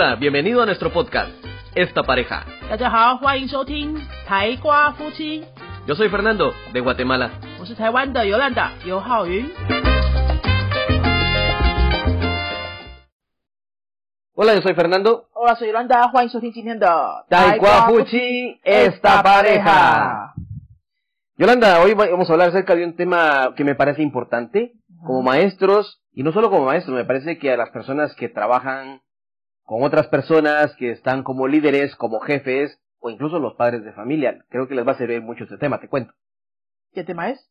Hola, bienvenido a nuestro podcast, Esta Pareja. Yo soy Fernando, de Guatemala. Hola, yo soy Fernando. Hola, soy Yolanda. Esta Pareja. Yolanda, hoy vamos a hablar acerca de un tema que me parece importante como maestros, y no solo como maestros, me parece que a las personas que trabajan con otras personas, que están como líderes, como jefes, o incluso los padres de familia. Creo que les va a servir mucho este tema, te cuento. ¿Qué tema es?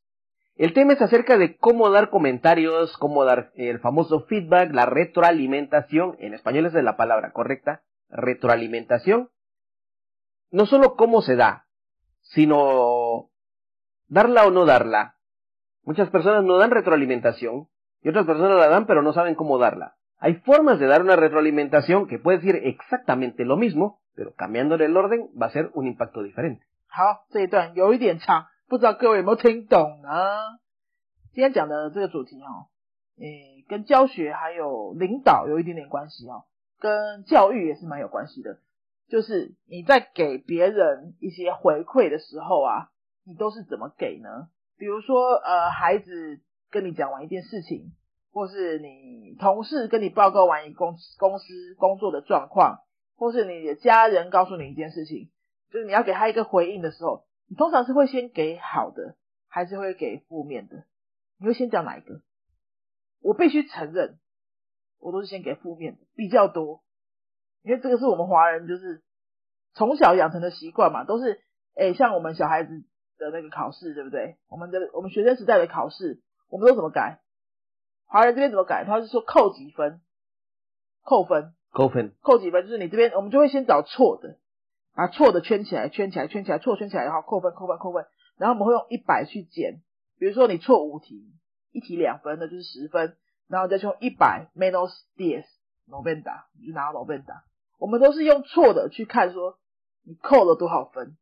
El tema es acerca de cómo dar comentarios, cómo dar el famoso feedback, la retroalimentación, en español esa es la palabra correcta, retroalimentación. No solo cómo se da, sino darla o no darla. Muchas personas no dan retroalimentación y otras personas la dan pero no saben cómo darla. Hay formas de dar una retroalimentación que puede decir exactamente lo mismo, pero cambiándole el orden va a ser un impacto diferente. 好，这一段有一点长，不知道各位有没有听懂呢？今天讲的这个主题哦，诶，跟教学还有领导有一点点关系哦，跟教育也是蛮有关系的。就是你在给别人一些回馈的时候啊，你都是怎么给呢？比如说，呃，孩子跟你讲完一件事情，或是你同事跟你报告完一公公司工作的状况，或是你的家人告诉你一件事情，就是你要给他一个回应的时候，你通常是会先给好的，还是会给负面的？你会先讲哪一个？我必须承认，我都是先给负面的比较多，因为这个是我们华人就是从小养成的习惯嘛，都是诶、像我们小孩子的那个考试，对不对？我们的我们学生时代的考试，我们都怎么改？华人这边怎么改？他是说扣几分，扣分，Cofen. 扣几分，就是你这边我们就会先找错的，把错的圈起来，圈起来，圈起来，错圈起来，然后扣分，扣分，扣分，然后我们会用一百去减。比如说你错五题，一题两分，那就是十分，然后再用一百 menos diez noventa，你就拿到 noventa。我们都是用错的去看说你扣了多少分。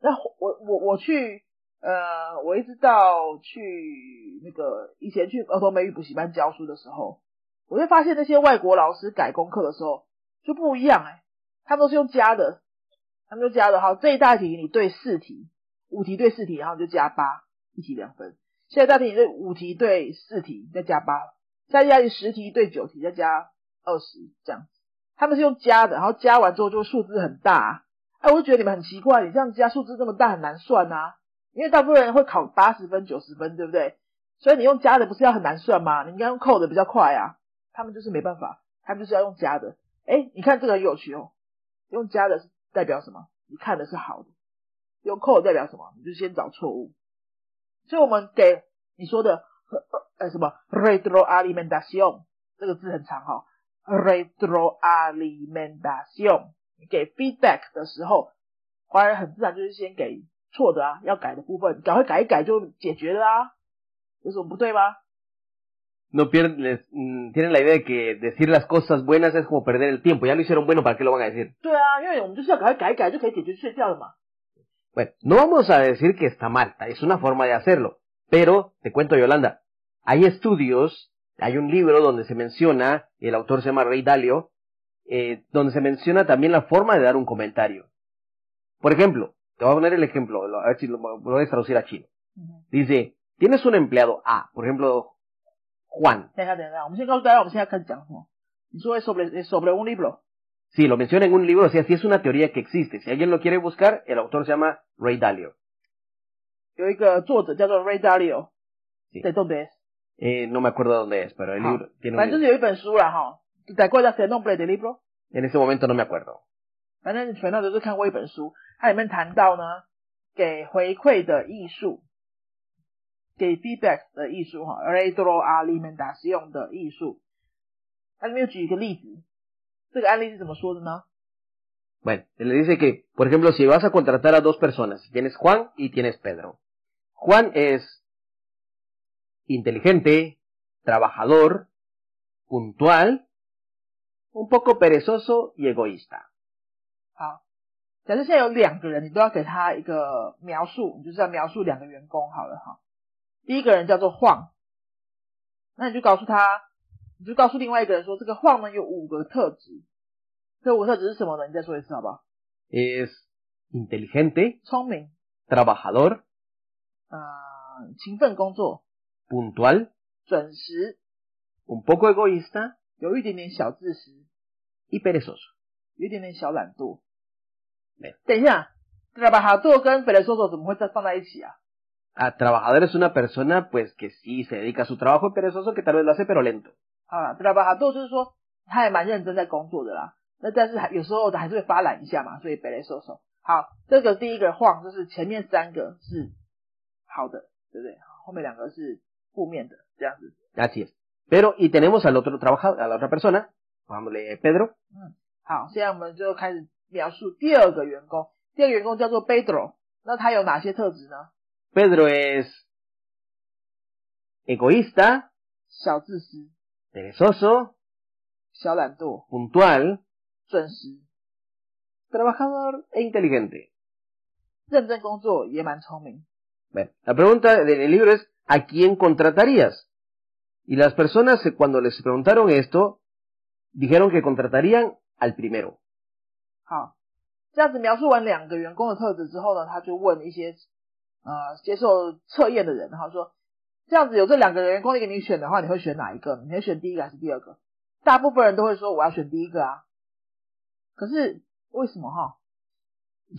那我我我去呃，我一直到去那个以前去儿童美语补习班教书的时候，我就发现那些外国老师改功课的时候就不一样哎、他们都是用加的，他们就加的。好，这一大题你对四题，五题对四题，然后你就加八，一题两分。现在大题你对五题对四题再加八，下一大题十题对九题再加二十，这样子。他们是用加的，然后加完之后就数字很大、啊。哎，我就觉得你们很奇怪，你这样加数字这么大很难算啊，因为大部分人会考八十分、九十分，对不对？所以你用加的不是要很难算吗？你应该用扣的比较快啊。他们就是没办法，他们就是要用加的。哎，你看这个很有趣哦，用加的是代表什么？你看的是好的，用扣的代表什么？你就先找错误。所以我们给你说的呃什么 retroalimentacion 这个字很长哈、，retroalimentacion 你给 feedback 的时候，华人很自然就是先给错的啊，要改的部分，赶快改一改就解决了啊，有什么不对吗？ no pierden, les- mm, tienen la idea de que decir las cosas buenas es como perder el tiempo. Ya lo hicieron bueno, ¿para qué lo van a decir? 对啊，因为我们就是要赶快改一改就可以解决睡觉了嘛。 Bueno, no vamos a decir que está mal, es una forma de hacerlo. Pero, te cuento Yolanda, hay estudios, hay un libro donde se menciona, el autor se llama Rey Dalio, eh, donde se menciona también la forma de dar un comentario. Por ejemplo, te voy a poner el ejemplo, a ver si lo, lo voy a traducir a chino. Dice, tienes un empleado A, por ejemplo, Juan. es sobre, es sobre un libro. Sí, lo menciona en un libro, o sea, sí es una teoría que existe. Si alguien lo quiere buscar, el autor se llama Ray Dalio. Ray Dalio. ¿De dónde es? Eh, no me acuerdo dónde es, pero el ah. libro tiene un ¿Te acuerdas del nombre del libro? En ese momento no me acuerdo. 反正全都都是看过一本书，它里面谈到呢，给回馈的艺术，给 feedback 的艺术哈，retroalimentación 的艺术。它里面有举一个例子，这个案例是怎么说的呢？ Bueno, le dice que, por ejemplo, si vas a contratar a dos personas, tienes Juan y tienes Pedro. Juan es inteligente, trabajador, puntual, un poco perezoso y egoísta. 好，假设现在有两个人，你都要给他一个描述，你就是要描述两个员工好了哈。第一个人叫做晃，那你就告诉他，你就告诉另外一个人说，这个晃呢有五个特质。这五个特质是什么呢？你再说一次好不好？Es inteligente, 聪明，trabajador, 呃，勤奋工作，puntual, 准时，un poco egoísta 有一点点小自私，y perezoso. 有一点点小懒惰。没等一下，trabajador 跟 perezoso 怎么会再放在一起啊？ Ah, trabajador es una persona pues que sí se dedica a su trabajo y perezoso que tal vez lo hace pero lento. 好了，trabajador 就是说他也蛮认真在工作的啦。那但是还有时候还是会发懒一下嘛，所以 perezoso。好，这个第一个晃就是前面三个是好的，对不对？后面两个是负面的，这样子。 Así es. Pero, y tenemos al otro trabajador, a la otra persona, pongámosle Pedro, 好，现在我们就开始 描述第二个员工。第二个员工叫做 Pedro，那他有哪些特质呢？ Pedro es egoísta, 小自私、 perezoso, 小懒惰、 puntual, 准时、 trabajador e inteligente. 认真工作，也蛮聪明。 Bueno, la pregunta del libro es, ¿a quién contratarías? Y las personas eh, cuando les preguntaron esto, dijeron que contratarían al primero. 好，这样子描述完两个员工的特质之后呢，他就问一些呃接受测验的人，然后说这样子有这两个员工给你选的话，你会选哪一个？你会选第一个还是第二个？大部分人都会说我要选第一个啊。可是为什么哈？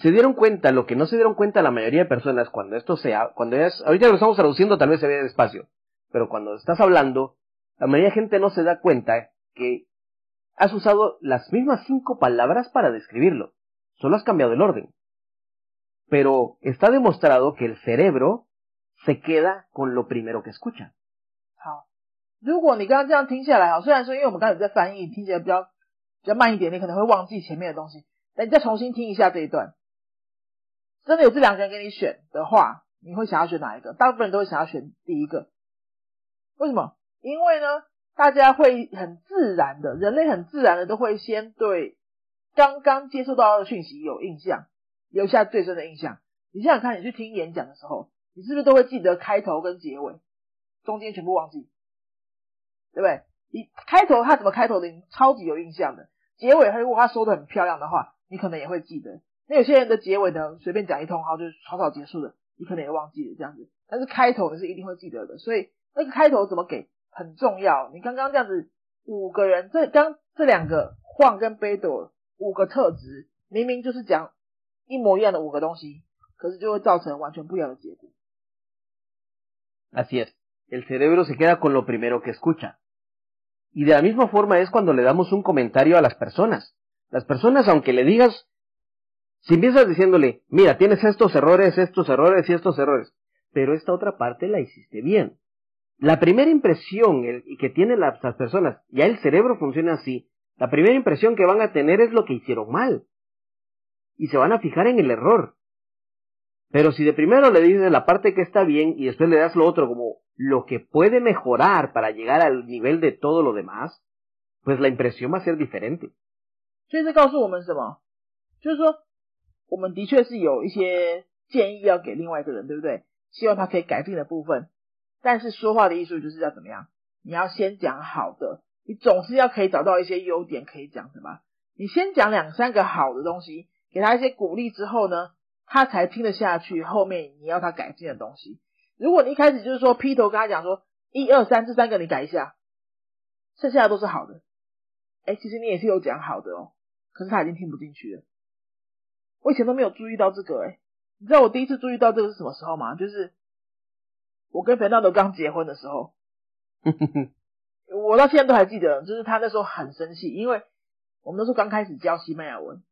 Se dieron cuenta, lo que no se dieron cuenta la mayoría de personas cuando esto sea, cuando es, ahorita lo estamos traduciendo tal vez se ve despacio, pero cuando estás hablando, la mayoría de gente no se da cuenta que has usado las mismas cinco palabras para describirlo, solo has cambiado el orden. Pero está demostrado que el cerebro se queda con lo primero que escucha. 好，如果你刚刚这样听下来，哈，虽然说因为我们刚才在翻译，听起来比较比较慢一点，你可能会忘记前面的东西，但你再重新听一下这一段，真的有这两个人给你选的话，你会想要选哪一个？大部分人都会想要选第一个。为什么？因为呢， 大家会很自然的，人类很自然的都会先对刚刚接受到的讯息有印象，留下最深的印象。你想想看，你去听演讲的时候，你是不是都会记得开头跟结尾，中间全部忘记，对不对？你开头他怎么开头的，你超级有印象的。结尾他如果他说的很漂亮的话，你可能也会记得。那有些人的结尾呢，随便讲一通，然后就草草结束的，你可能也忘记了这样子。但是开头你是一定会记得的，所以那个开头怎么给很重要。你刚刚这样子五个人，这刚这两个晃跟贝朵五个特质，明明就是讲一模一样的五个东西，可是就会造成完全不一样的结果。 Así es, el cerebro se queda con lo primero que escucha. Y de la misma forma es cuando le damos un comentario a las personas. Las personas, aunque le digas, si empiezas diciéndole, mira, tienes estos errores, estos errores y estos errores, pero esta otra parte la hiciste bien. La primera impresión el, que tienen las, las personas, ya el cerebro funciona así, la primera impresión que van a tener es lo que hicieron mal. Y se van a fijar en el error. Pero si de primero le dices la parte que está bien y después le das lo otro como lo que puede mejorar para llegar al nivel de todo lo demás, pues la impresión va a ser diferente. 所以这告诉我们什么？就是说，我们的确是有一些建议要给另外一个人，对不对？希望他可以改进的部分。 但是说话的艺术就是要怎么样？你要先讲好的，你总是要可以找到一些优点可以讲的嘛。你先讲两三个好的东西，给他一些鼓励之后呢，他才听得下去后面你要他改进的东西。如果你一开始就是说劈头跟他讲说一二三这三个你改一下，剩下的都是好的，哎，其实你也是有讲好的哦，可是他已经听不进去了。我以前都没有注意到这个，哎，你知道我第一次注意到这个是什么时候吗？就是我跟肥纳德刚结婚的时候，我到现在都还记得，就是他那时候很生气，因为我们那时候刚开始教西班牙文，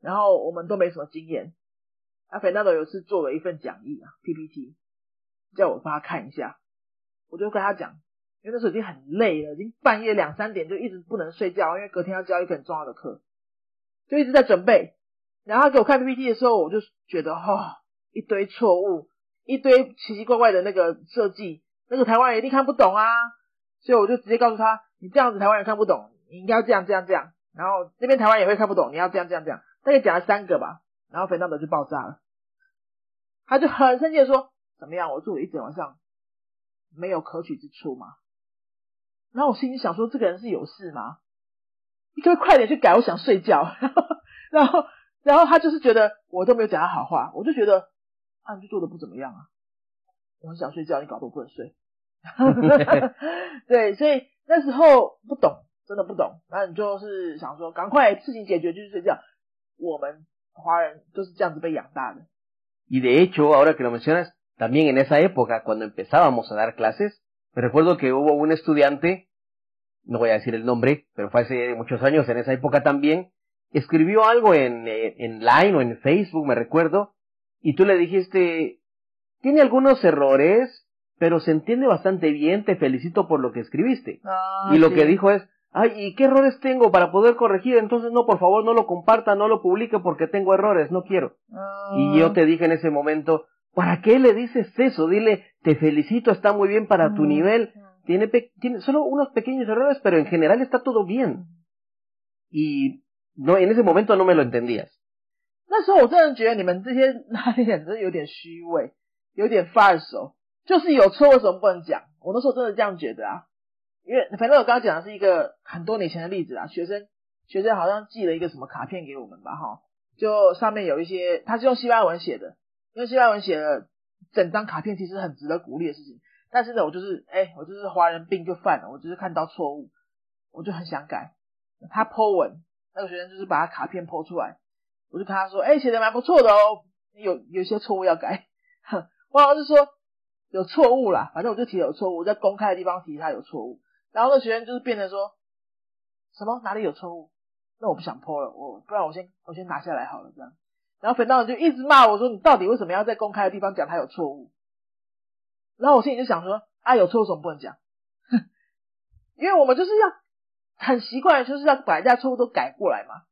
然后我们都没什么经验。啊，肥纳德有一次做了一份讲义啊 PPT，叫我帮他看一下，我就跟他讲，因为那时候已经很累了，已经半夜两三点就一直不能睡觉，因为隔天要教一个很重要的课，就一直在准备。然后他给我看 PPT 的时候，我就觉得哈、哦，一堆错误，一堆奇奇怪怪的那个设计，那个台湾人一定看不懂啊。所以我就直接告诉他，你这样子台湾人看不懂，你应该要这样这样这样。然后这边台湾也会看不懂，你要这样这样这样。大概讲了三个吧，然后肥皂德就爆炸了，他就很生气的说：“怎么样？我做了一整晚上，没有可取之处吗？”然后我心里想说，这个人是有事吗？你可不可以快点去改？我想睡觉。然后，然后他就是觉得我都没有讲他好话，我就觉得啊，你就做的不怎么样啊，我很想睡觉，你搞得我不能睡。对，所以那时候不懂，真的不懂。那你就是想说，赶快事情解决就去睡觉。我们华人都是这样子被养大的。Y de hecho, ahora que lo mencionas, también en esa época, cuando empezábamos a dar clases, me recuerdo que hubo un estudiante, no voy a decir el nombre, pero fue hace muchos años, en esa época también, escribió algo en, eh, en Line o en Facebook, me recuerdo, y tú le dijiste, tiene algunos errores, pero se entiende bastante bien, te felicito por lo que escribiste. Ah, y lo sí. que dijo es, ay, ¿y qué errores tengo para poder corregir? Entonces no, por favor, no lo comparta, no lo publique porque tengo errores, no quiero. Ah, Y yo te dije en ese momento, ¿para qué le dices eso? Dile, te felicito, está muy bien para tu Mm, nivel. mm. Tiene, pe- tiene solo unos pequeños errores, pero en general está todo bien. Y no, en ese momento no me lo entendías. 那时候我真的觉得你们这些 哪里人真的有点虚伪，有点 false，就是有错为什么不能讲？我那时候真的这样觉得啊，因为反正我刚刚讲的是一个很多年前的例子啊，学生学生好像寄了一个什么卡片给我们吧，哈，就上面有一些，他是用西班牙文写的，用西班牙文写的整张卡片其实很值得鼓励的事情，但是呢，我就是哎、我就是华人病就犯了，我就是看到错误，我就很想改。他 po 文，那个学生就是把他卡片 po 出来。我就跟他说：“哎、写的蛮不错的哦，有有些错误要改。”我好像是说有错误啦，反正我就提有错误，我在公开的地方提他有错误，然后那学生就是变成说什么哪里有错误，那我不想 po 了，我不然我先我先拿下来好了这样。然后粉道人就一直骂我说：“你到底为什么要在公开的地方讲他有错误？”然后我心里就想说：“啊，有错为什么不能讲？哼 因为我们就是要很习惯，就是要把人家错误都改过来嘛。”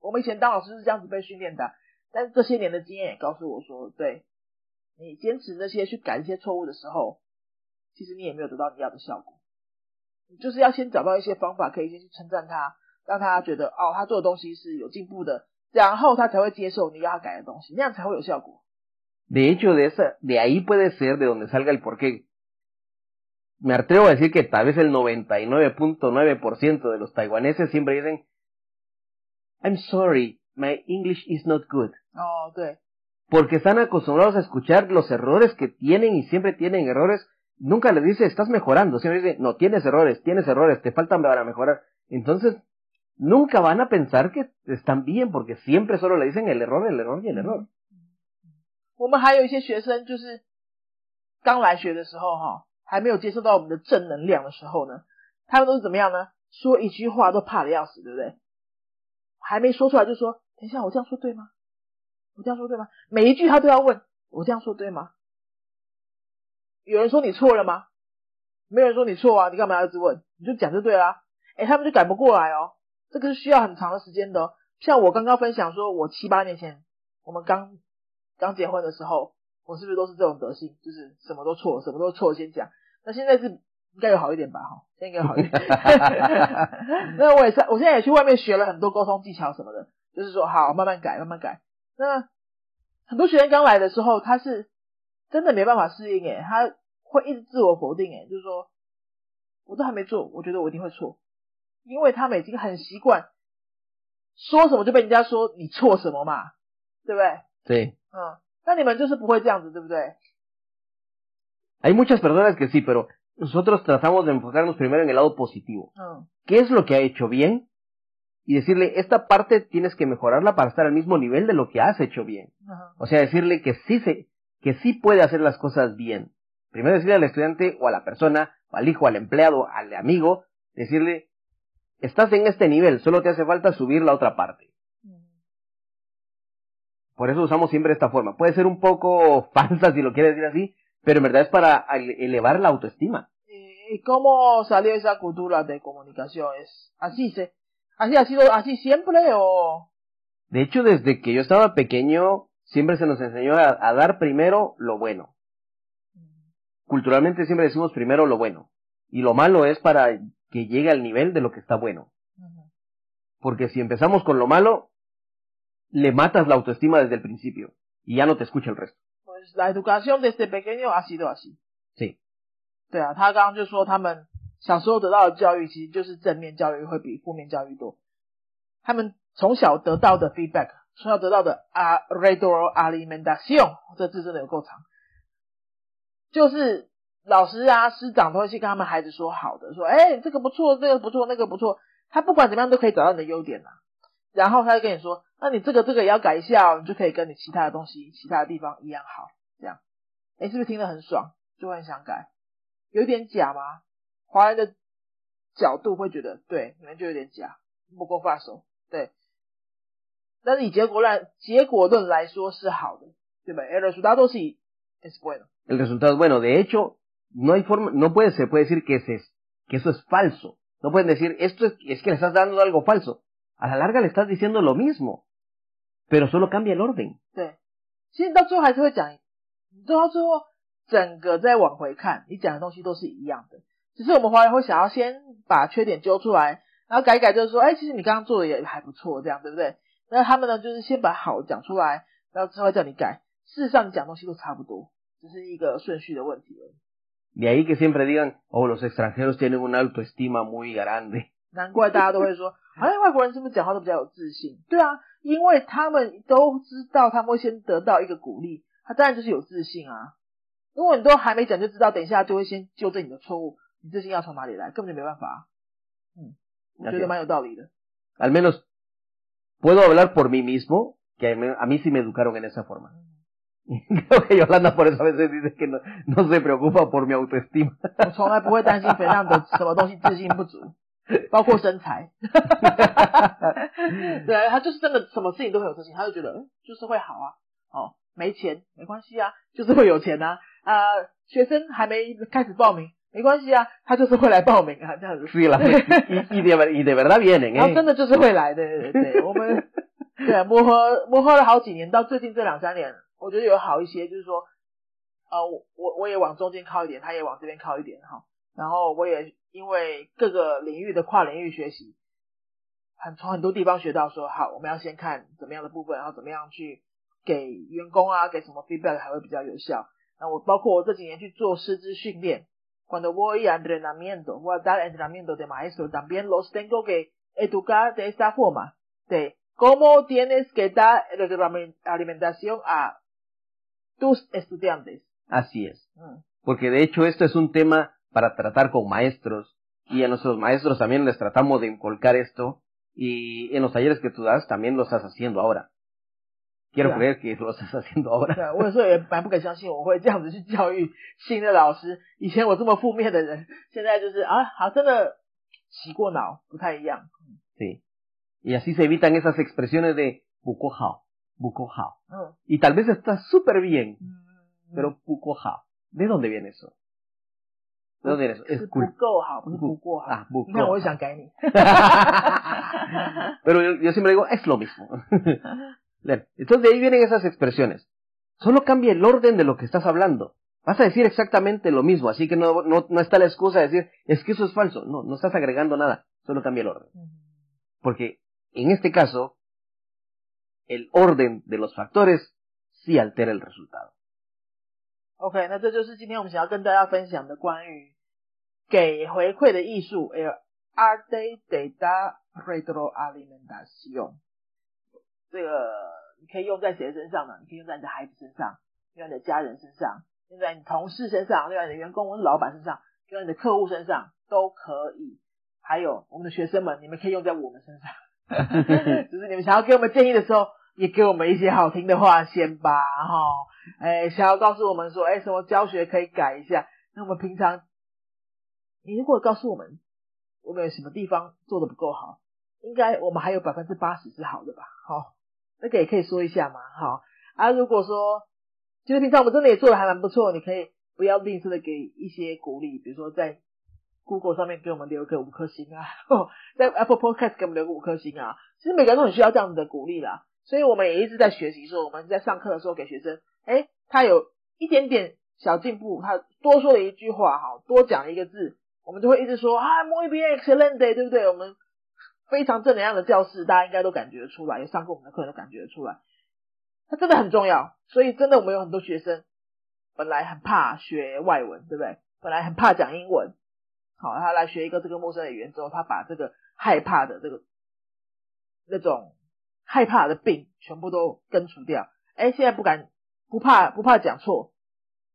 我们以前当老师是这样子被训练的，但是这些年的经验也告诉我说，对你坚持那些去改一些错误的时候，其实你也没有得到你要的效果。你就是要先找到一些方法，可以先去称赞他，让他觉得哦，他做的东西是有进步的，然后他才会接受你要他改的东西，那样才会有效果。De hecho, de esa, de ahí puede ser de donde salga el porqué. Me atrevo a decir que tal vez el 99.9% de los taiwaneses siempre dicen, I'm sorry, my English is not good. 哦，对， Porque están acostumbrados a escuchar los errores que tienen y siempre tienen errores. Nunca les dice, estás mejorando. Siempre dice, no, tienes errores, tienes errores, te faltan para mejorar. Entonces, nunca van a pensar que están bien porque siempre solo le dicen el error, el error y el error. 我们还有一些学生就是刚来学的时候哈，还没有接受到我们的正能量的时候呢，他们都是怎么样呢？说一句话都怕的要死，对不对？ 还没说出来就说：“等一下，我这样说对吗？我这样说对吗？”每一句他都要问：“我这样说对吗？”有人说你错了吗？没有人说你错啊，你干嘛要一直问？你就讲就对啦。哎，他们就改不过来哦，这个是需要很长的时间的。像我刚刚分享说，我七八年前我们刚刚结婚的时候，我是不是都是这种德性，就是什么都错，什么都错先讲？那现在是应该有好一点吧？哈，现在应该好一点。那我也是，我现在也去外面学了很多沟通技巧什么的，就是说好慢慢改，慢慢改。那很多学生刚来的时候，他是真的没办法适应，诶，他会一直自我否定，诶，就是说我都还没做，我觉得我一定会错，因为他们已经很习惯说什么就被人家说你错什么嘛，对不对？Sí. 嗯，那你们就是不会这样子，对不对？Hay muchas personas que sí, pero nosotros tratamos de enfocarnos primero en el lado positivo. Ah. ¿Qué es lo que ha hecho bien? Y decirle, esta parte tienes que mejorarla para estar al mismo nivel de lo que has hecho bien. O sea, decirle que sí, se, que sí puede hacer las cosas bien. Primero decirle al estudiante o a la persona, o al hijo, al empleado, al amigo, decirle, estás en este nivel, solo te hace falta subir la otra parte. Por eso usamos siempre esta forma. Puede ser un poco falsa si lo quieres decir así, pero en verdad es para ele- elevar la autoestima. ¿Y cómo salió esa cultura de comunicación? ¿Es así se, así ha sido así siempre o? De hecho, desde que yo estaba pequeño, siempre se nos enseñó a, a dar primero lo bueno. Culturalmente siempre decimos primero lo bueno. Y lo malo es para que llegue al nivel de lo que está bueno. Porque si empezamos con lo malo, le matas la autoestima desde el principio. Y ya no te escucha el resto. Pues la educación desde pequeño ha sido así. 对对啊，他刚刚就说他们小时候得到的教育其实就是正面教育会比负面教育多。他们从小得到的 feedback，从小得到的啊 retroalimentación，这字真的有够长，就是老师啊师长都会去跟他们孩子说好的，说哎这个不错，这个不错，那个不错，他不管怎么样都可以找到你的优点呐。然后他就跟你说，那你这个这个也要改一下哦，你就可以跟你其他的东西、其他的地方一样好，哎是不是听得很爽，就会很想改？有点假吗？华人的角度会觉得，对，你们就有点假，不够放手，对。但是以结果论结果论来说是好的，对吧？El resultado sí es bueno. El resultado bueno. De hecho, no hay forma, no puede se puede decir que es que eso es falso. No pueden decir esto es, es que le estás dando algo falso. A la larga le estás diciendo lo mismo, pero solo cambia el orden. 对，其实到最后还是会讲，你 到最后整个再往回看，你讲的东西都是一样的。只是我们华人会想要先把缺点揪出来，然后改一改，就是说，哎，其实你刚刚做的也还不错，这样对不对？那他们呢，就是先把好讲出来，然后之后叫你改。事实上，你讲东西都差不多，只是一个顺序的问题而已。De ahí que siempre digan, oh, los extranjeros tienen una autoestima muy grande。难怪大家都会说，哎，外国人是不是讲话都比较有自信？对啊，因为他们都知道他们会先得到一个鼓励，他当然就是有自信啊。如果你都还没讲就知道，等一下就会先纠正你的错误。你自信要从哪里来？根本就没办法。嗯，我觉得蛮有道理的。Al menos puedo hablar por mí mismo, que a mí sí me educaron en esa forma. Creo que Yolanda por eso a veces dice que no, no se preocupa por mi autoestima. 我从来不会担心肥亮的什么东西自信不足，包括身材。对，他就是真的什么事情都很有自信，他就觉得嗯，就是会好啊。哦，没钱没关系啊，就是会有钱啊。啊，学生还没开始报名。没关系啊，他就是会来报名啊，这样子。是啦，一一点一点 verdad vienen，然后真的就是会来的，对对对。我们对磨合磨合了好几年，到最近这两三年，我觉得有好一些，就是说，呃，我我我也往中间靠一点，他也往这边靠一点哈。然后我也因为各个领域的跨领域学习，很从很多地方学到说，好，我们要先看怎么样的部分，然后怎么样去给员工啊，给什么 feedback 还会比较有效。那我包括我这几年去做师资训练。cuando voy a entrenamiento, voy a dar entrenamiento de maestro, también los tengo que educar de esta forma, de cómo tienes que dar alimentación a tus estudiantes. Así es. Mm. Porque de hecho esto es un tema para tratar con maestros y a nuestros maestros también les tratamos de inculcar esto y en los talleres que tú das también lo estás haciendo ahora. Quiero creer que lo estás haciendo ahora。对，我有时候也蛮不敢相信我会这样子去教育新的老师。以前我这么负面的人，现在就是啊，好真的洗过脑，不太一样。Sí. Y así se evitan esas expresiones de buco hao, buco hao. Y tal vez está súper bien, pero buco hao. ¿De dónde viene eso? ¿De dónde viene eso? Es 不够好，不是不够好。啊，不够。你看，我也想改你。pero yo, yo siempre digo es lo mismo. Entonces de ahí vienen esas expresiones. Solo cambia el orden de lo que estás hablando. Vas a decir exactamente lo mismo, así que no, no, no está la excusa de decir, es que eso es falso. No, no estás agregando nada, solo cambia el orden. Porque en este caso, el orden de los factores sí altera el resultado. OK，那这就是今天我们想要跟大家分享的关于给回馈的艺术，el arte de dar retroalimentación。 这个你可以用在谁身上呢？你可以用在你的孩子身上，用在你的家人身上，用在你同事身上，用在你的员工或是老板身上，用在你的客户身上都可以。还有我们的学生们，你们可以用在我们身上。就是你们想要给我们建议的时候，也给我们一些好听的话先吧，哈。哎，想要告诉我们说，哎，什么教学可以改一下？那我们平常，你如果告诉我们，我们有什么地方做的不够好，应该我们还有百分之八十是好的吧？好。那个也可以说一下嘛，好啊。如果说其实平常我们真的也做的还蛮不错，你可以不要吝啬的给一些鼓励，比如说在 Google 上面给我们留个五颗星啊，在 Apple Podcast 给我们留个五颗星啊。其实每个人都很需要这样子的鼓励啦，所以我们也一直在学习，说我们在上课的时候给学生，哎，他有一点点小进步，他多说了一句话，哈，多讲了一个字，我们就会一直说啊，muy bien，excelente，对不对？我们。非常正能量的教室，大家应该都感觉出来，有上过我们的课都感觉出来，它真的很重要。所以真的，我们有很多学生本来很怕学外文，对不对？本来很怕讲英文，好，他来学一个这个陌生的语言之后，他把这个害怕的这个那种害怕的病全部都根除掉。哎，现在不敢不怕不怕讲错，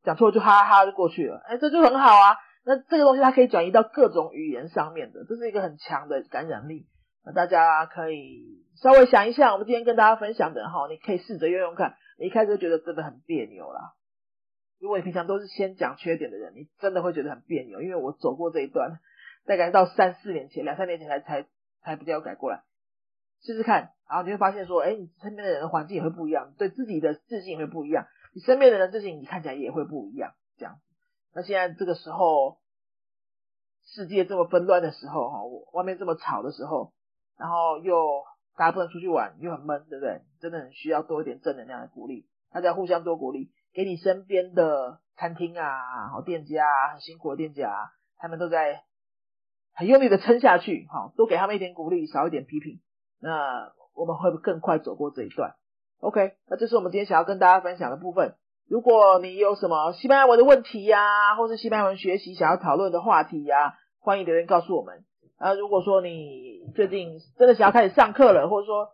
讲错就哈哈就过去了。哎，这就很好啊。那这个东西它可以转移到各种语言上面的，这是一个很强的感染力。那大家可以稍微想一下，我们今天跟大家分享的哈，你可以试着用用看。你一开始觉得真的很别扭啦。如果你平常都是先讲缺点的人，你真的会觉得很别扭。因为我走过这一段，大概到三四年前、两三年前才才才比较改过来。试试看，然后你会发现说，哎，你身边的人的环境也会不一样，对自己的自信会不一样，你身边的人自信你看起来也会不一样。这样，那现在这个时候，世界这么纷乱的时候，哈，外面这么吵的时候。然后又大家不能出去玩，又很闷，对不对？真的很需要多一点正能量的鼓励，大家互相多鼓励，给你身边的餐厅啊、好店家啊、很辛苦的店家，啊他们都在很用力的撑下去，哈，多给他们一点鼓励，少一点批评，那我们会更快走过这一段。OK，那这是我们今天想要跟大家分享的部分。如果你有什么西班牙文的问题呀，或是西班牙文学习想要讨论的话题呀，欢迎留言告诉我们。啊，如果说你最近真的想要开始上课了，或者说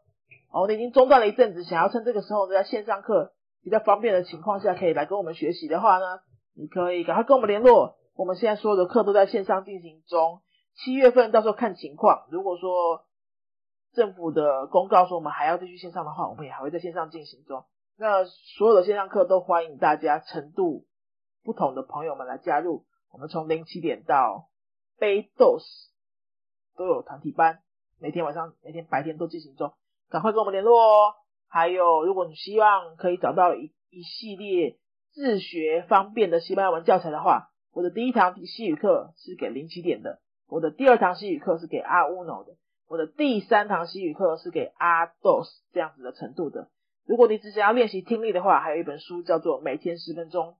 哦，你已经中断了一阵子，想要趁这个时候在线上课比较方便的情况下，可以来跟我们学习的话呢，你可以赶快跟我们联络。我们现在所有的课都在线上进行中，七月份到时候看情况。如果说政府的公告说我们还要继续线上的话，我们也还会在线上进行中。那所有的线上课都欢迎大家程度不同的朋友们来加入。我们从零起点到 Dos。都有团体班，每天晚上、每天白天都进行中，赶快跟我们联络哦。还有，如果你希望可以找到一一系列自学方便的西班牙文教材的话，我的第一堂西语课是给零起点的，我的第二堂西语课是给阿乌诺的，我的第三堂西语课是给阿 dos 这样子的程度的。如果你只想要练习听力的话，还有一本书叫做《每天十分钟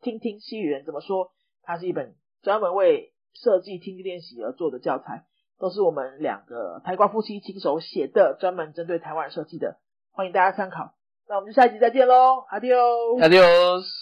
听听西语人怎么说》，它是一本专门为设计听力练习而做的教材，都是我们两个台瓜夫妻亲手写的，专门针对台湾设计的，欢迎大家参考。那我们就下一集再见喽，Adios，Adios。Si